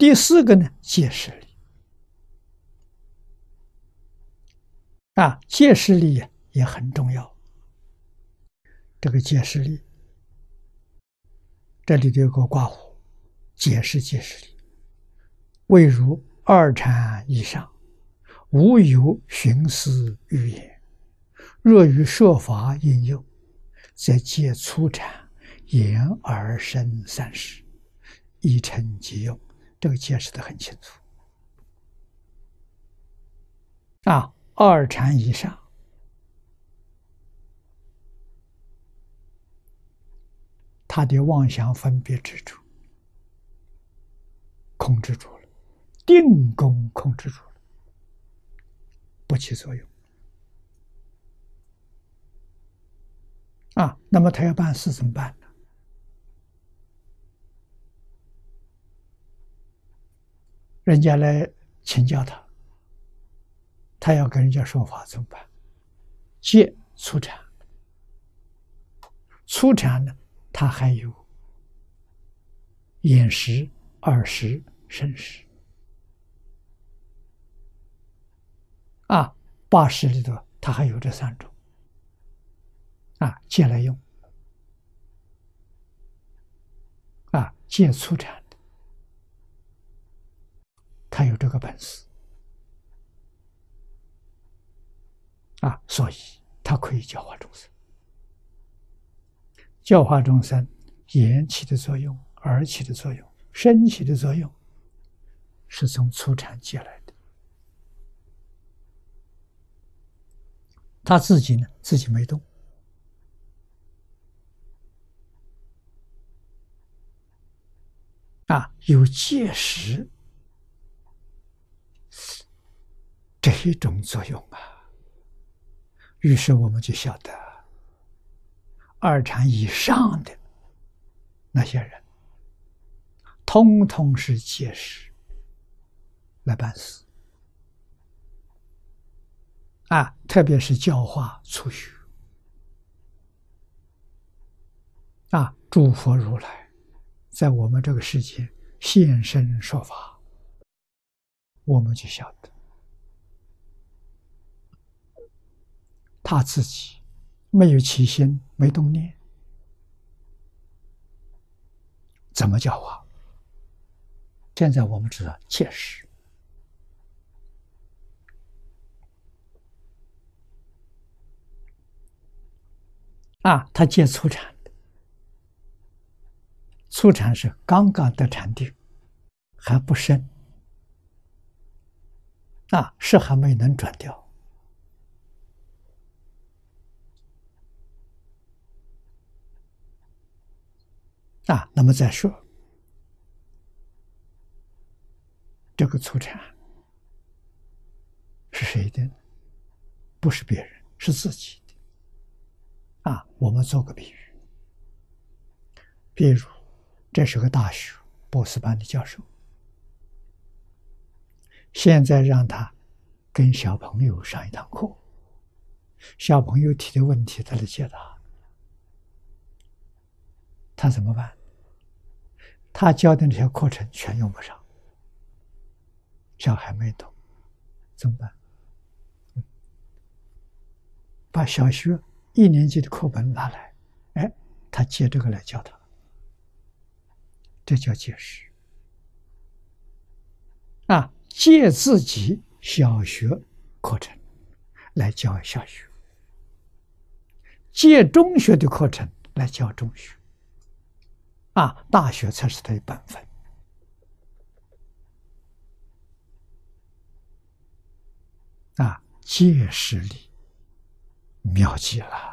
第四个呢，戒势力啊，戒势力也很重要。这个戒势力，这里头有个挂弧，解释借势力，未如二禅以上，无有寻思语言，若于设法引诱，则借粗禅言而生三世，一成即用。这个解释的很清楚啊，二禅以上，他的妄想分别之处控制住了，定功控制住了，不起作用啊。那么他要办事怎么办？人家来请教他，他要跟人家说法怎么办？戒粗产，粗产呢，他还有饮食、二食、生食啊，八十里头他还有这三种啊，借来用啊，借粗产。他有这个本事啊，所以他可以教化众生。教化众生，言起的作用，耳起的作用，身起的作用，是从初禅借来的。他自己呢，自己没动啊，有戒识。这一种作用啊，于是我们就晓得，二禅以上的那些人，通通是借势来办事啊，特别是教化初学啊，诸佛如来在我们这个世界现身说法，我们就晓得。他自己没有起心，没动念，怎么教化？现在我们知道，切实啊，他借初禅的，初禅是刚刚得禅定，还不深啊，是还没能转掉。啊，那么再说，这个粗产是谁的？不是别人，是自己的。啊，我们做个比喻，比如这是个大学博士班的教授，现在让他跟小朋友上一堂课，小朋友提的问题他来解答，他怎么办？他教的那些课程全用不上，小孩没懂，怎么办？把小学一年级的课本拿来，哎，他借这个来教他，这叫借识啊！借自己小学课程来教小学，借中学的课程来教中学。啊，大学才是他的本分啊！见识力妙极了。